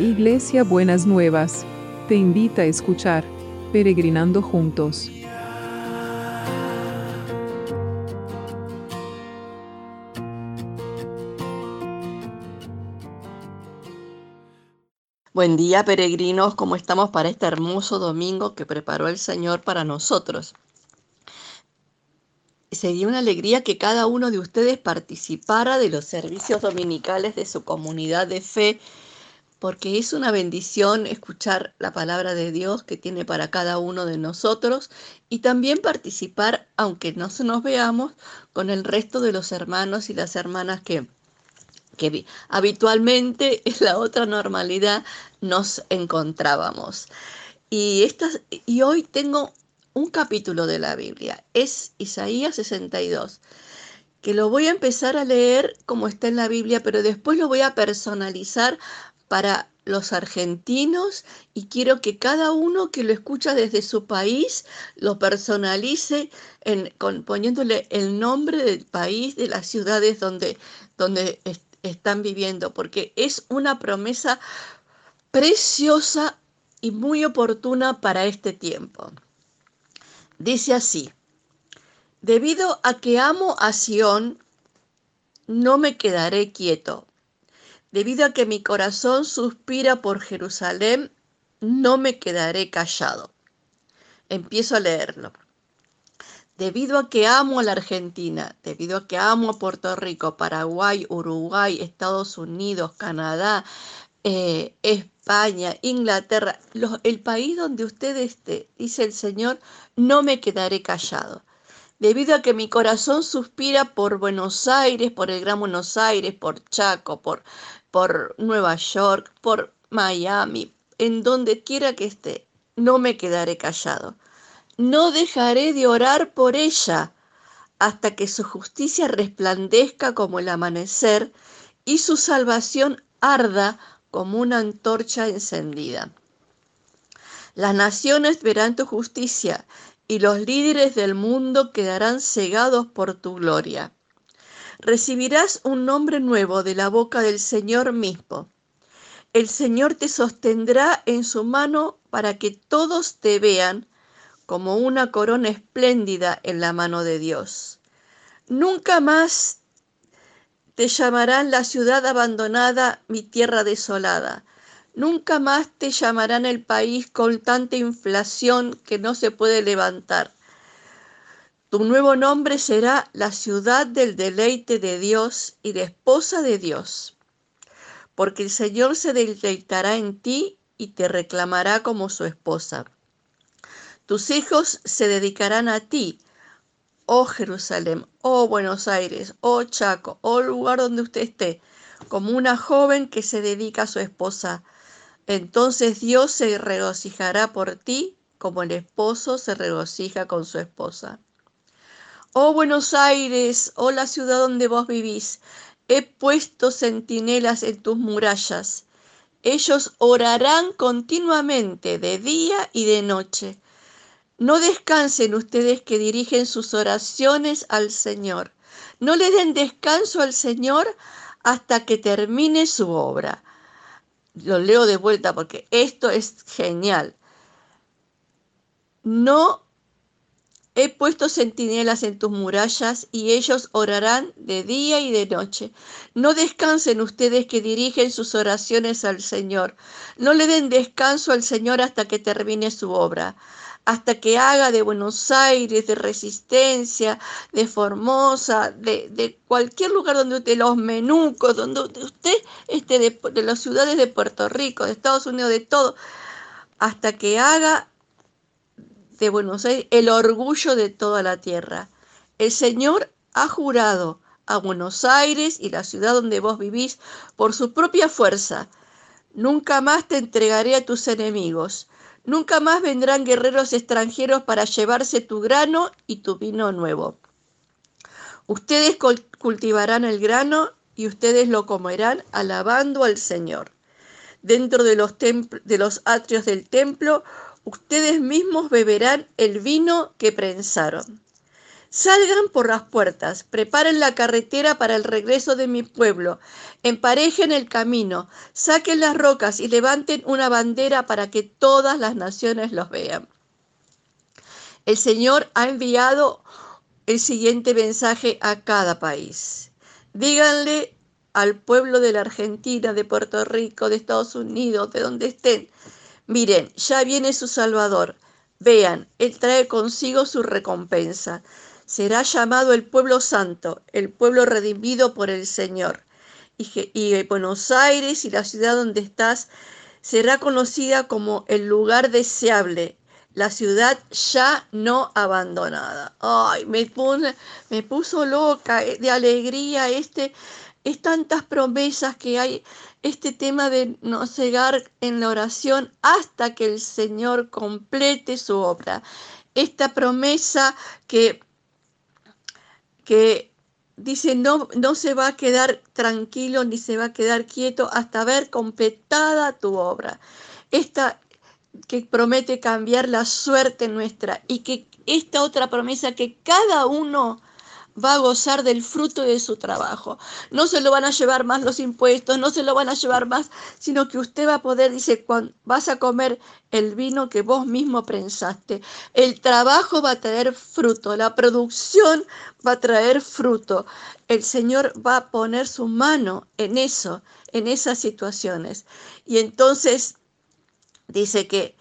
Iglesia Buenas Nuevas, te invita a escuchar Peregrinando Juntos. Buen día, peregrinos, ¿cómo estamos para este hermoso domingo que preparó el Señor para nosotros? Sería una alegría que cada uno de ustedes participara de los servicios dominicales de su comunidad de fe porque es una bendición escuchar la palabra de Dios que tiene para cada uno de nosotros y también participar, aunque no se nos veamos, con el resto de los hermanos y las hermanas que, que habitualmente en la otra normalidad nos encontrábamos. Y, estas, y hoy tengo un capítulo de la Biblia, es Isaías 62 que lo voy a empezar a leer como está en la Biblia, pero después lo voy a personalizar para los argentinos y quiero que cada uno que lo escucha desde su país lo personalice en, poniéndole el nombre del país, de las ciudades donde, donde están viviendo, porque es una promesa preciosa y muy oportuna para este tiempo. Dice así, debido a que amo a Sión, no me quedaré quieto Debido a que mi corazón suspira por Jerusalén, no me quedaré callado. Empiezo a leerlo. Debido a que amo a la Argentina, debido a que amo a Puerto Rico, Paraguay, Uruguay, Estados Unidos, Canadá, eh, España, Inglaterra, el país donde usted esté, dice el Señor, no me quedaré callado debido a que mi corazón suspira por Buenos Aires, por el Gran Buenos Aires, por Chaco, por por Nueva York, por Miami, en donde quiera que esté, no me quedaré callado. No dejaré de orar por ella hasta que su justicia resplandezca como el amanecer y su salvación arda como una antorcha encendida. Las naciones verán tu justicia y los líderes del mundo quedarán cegados por tu gloria recibirás un nombre nuevo de la boca del Señor mismo. El Señor te sostendrá en su mano para que todos te vean como una corona espléndida en la mano de Dios. Nunca más te llamarán la ciudad abandonada, mi tierra desolada. Nunca más te llamarán el país con tanta inflación que no se puede levantar. Tu nuevo nombre será la ciudad del deleite de Dios y de esposa de Dios, porque el Señor se deleitará en ti y te reclamará como su esposa. Tus hijos se dedicarán a ti, oh Jerusalén, oh Buenos Aires, oh Chaco, oh lugar donde usted esté, como una joven que se dedica a su esposa. Entonces Dios se regocijará por ti como el esposo se regocija con su esposa. Oh Buenos Aires, oh la ciudad donde vos vivís, he puesto centinelas en tus murallas. Ellos orarán continuamente de día y de noche. No descansen ustedes que dirigen sus oraciones al Señor. No le den descanso al Señor hasta que termine su obra. Lo leo de vuelta porque esto es genial. No He puesto centinelas en tus murallas y ellos orarán de día y de noche. No descansen ustedes que dirigen sus oraciones al Señor. No le den descanso al Señor hasta que termine su obra hasta que haga de Buenos Aires, de Resistencia, de Formosa, de, cualquier lugar donde usted, los menucos, donde usted esté, de, de las ciudades de Puerto Rico, de Estados Unidos, de todo, hasta que haga de Buenos Aires el orgullo de toda la tierra. El Señor ha jurado a Buenos Aires y la ciudad donde vos vivís por su propia fuerza. Nunca más te entregaré a tus enemigos. Nunca más vendrán guerreros extranjeros para llevarse tu grano y tu vino nuevo. Ustedes cultivarán el grano y ustedes lo comerán alabando al Señor. Dentro de los, de los atrios del templo ustedes mismos beberán el vino que prensaron. Salgan por las puertas, preparen la carretera para el regreso de mi pueblo, emparejen el camino, saquen las rocas y levanten una bandera para que todas las naciones los vean. El Señor ha enviado el siguiente mensaje a cada país. Díganle al pueblo de la Argentina, de Puerto Rico, de Estados Unidos, de donde estén, miren, ya viene su Salvador. Vean, Él trae consigo su recompensa será llamado el pueblo santo, el pueblo redimido por el Señor. Y, Buenos Aires y la ciudad donde estás será conocida como el lugar deseable, la ciudad ya no abandonada. Ay, me, me puso loca eh, de alegría este, es tantas promesas que hay, este tema de no cegar en la oración hasta que el Señor complete su obra. Esta promesa que que dice no, no se va a quedar tranquilo ni se va a quedar quieto hasta ver completada tu obra. Esta que promete cambiar la suerte nuestra y que esta otra promesa que cada uno va a gozar del fruto de su trabajo. No se lo van a llevar más los impuestos, no se lo van a llevar más, sino que usted va a poder, dice, vas a comer el vino que vos mismo pensaste. El trabajo va a traer fruto, la producción va a traer fruto. El Señor va a poner su mano en eso, en esas situaciones. Y entonces dice que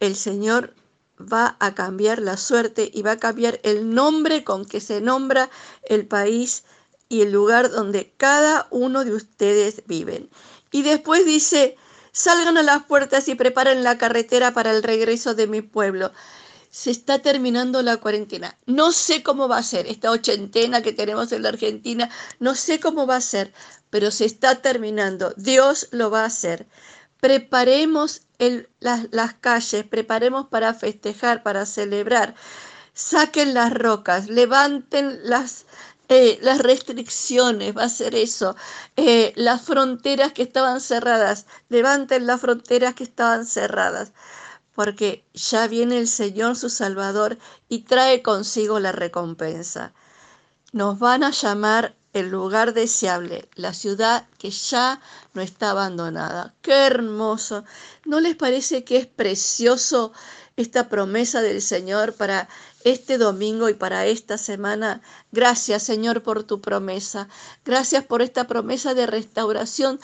el Señor va a cambiar la suerte y va a cambiar el nombre con que se nombra el país y el lugar donde cada uno de ustedes viven. Y después dice, salgan a las puertas y preparen la carretera para el regreso de mi pueblo. Se está terminando la cuarentena. No sé cómo va a ser esta ochentena que tenemos en la Argentina. No sé cómo va a ser, pero se está terminando. Dios lo va a hacer. Preparemos las, calles, preparemos para festejar, para celebrar. Saquen las rocas, levanten las, eh, restricciones, va a ser eso. Eh, las fronteras que estaban cerradas, levanten las fronteras que estaban cerradas, porque ya viene el Señor su Salvador y trae consigo la recompensa. Nos van a llamar el lugar deseable, la ciudad que ya no está abandonada. Qué hermoso. ¿No les parece que es precioso esta promesa del Señor para este domingo y para esta semana? Gracias, Señor, por tu promesa. Gracias por esta promesa de restauración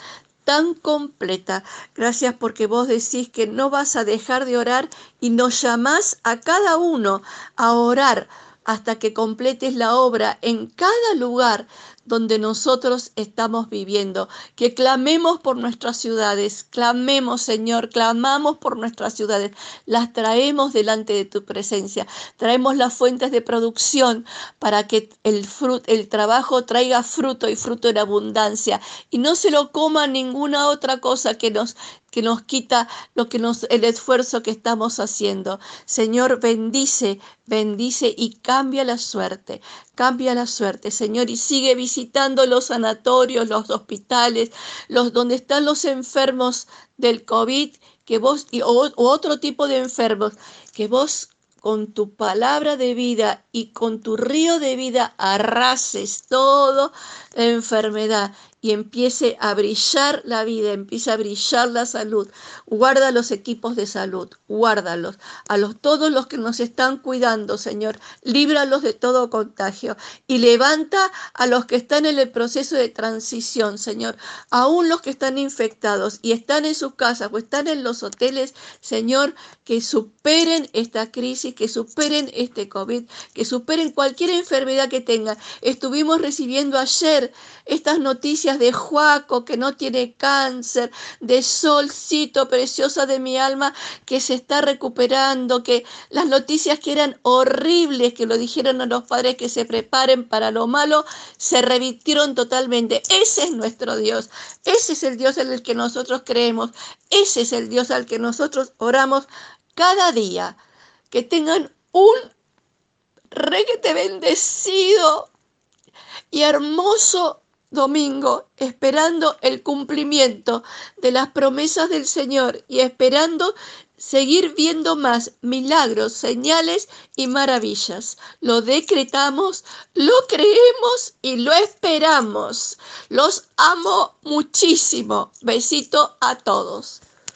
tan completa. Gracias porque vos decís que no vas a dejar de orar y nos llamás a cada uno a orar hasta que completes la obra en cada lugar donde nosotros estamos viviendo. Que clamemos por nuestras ciudades, clamemos Señor, clamamos por nuestras ciudades, las traemos delante de tu presencia, traemos las fuentes de producción para que el, el trabajo traiga fruto y fruto en abundancia. Y no se lo coma ninguna otra cosa que nos que nos quita lo que nos el esfuerzo que estamos haciendo. Señor, bendice, bendice y cambia la suerte. Cambia la suerte, Señor, y sigue visitando los sanatorios, los hospitales, los donde están los enfermos del COVID, que vos o, otro tipo de enfermos, que vos con tu palabra de vida y con tu río de vida arrases toda enfermedad y empiece a brillar la vida, empiece a brillar la salud. Guarda los equipos de salud, guárdalos. A los, todos los que nos están cuidando, Señor, líbralos de todo contagio y levanta a los que están en el proceso de transición, Señor. Aún los que están infectados y están en sus casas o están en los hoteles, Señor, que superen esta crisis, que superen este COVID, que superen cualquier enfermedad que tengan. Estuvimos recibiendo ayer estas noticias de Juaco que no tiene cáncer, de Solcito preciosa de mi alma que se está recuperando, que las noticias que eran horribles, que lo dijeron a los padres que se preparen para lo malo, se revitieron totalmente. Ese es nuestro Dios, ese es el Dios en el que nosotros creemos, ese es el Dios al que nosotros oramos cada día. Que tengan un reguete bendecido y hermoso domingo esperando el cumplimiento de las promesas del Señor y esperando seguir viendo más milagros, señales y maravillas. Lo decretamos, lo creemos y lo esperamos. Los amo muchísimo. Besito a todos.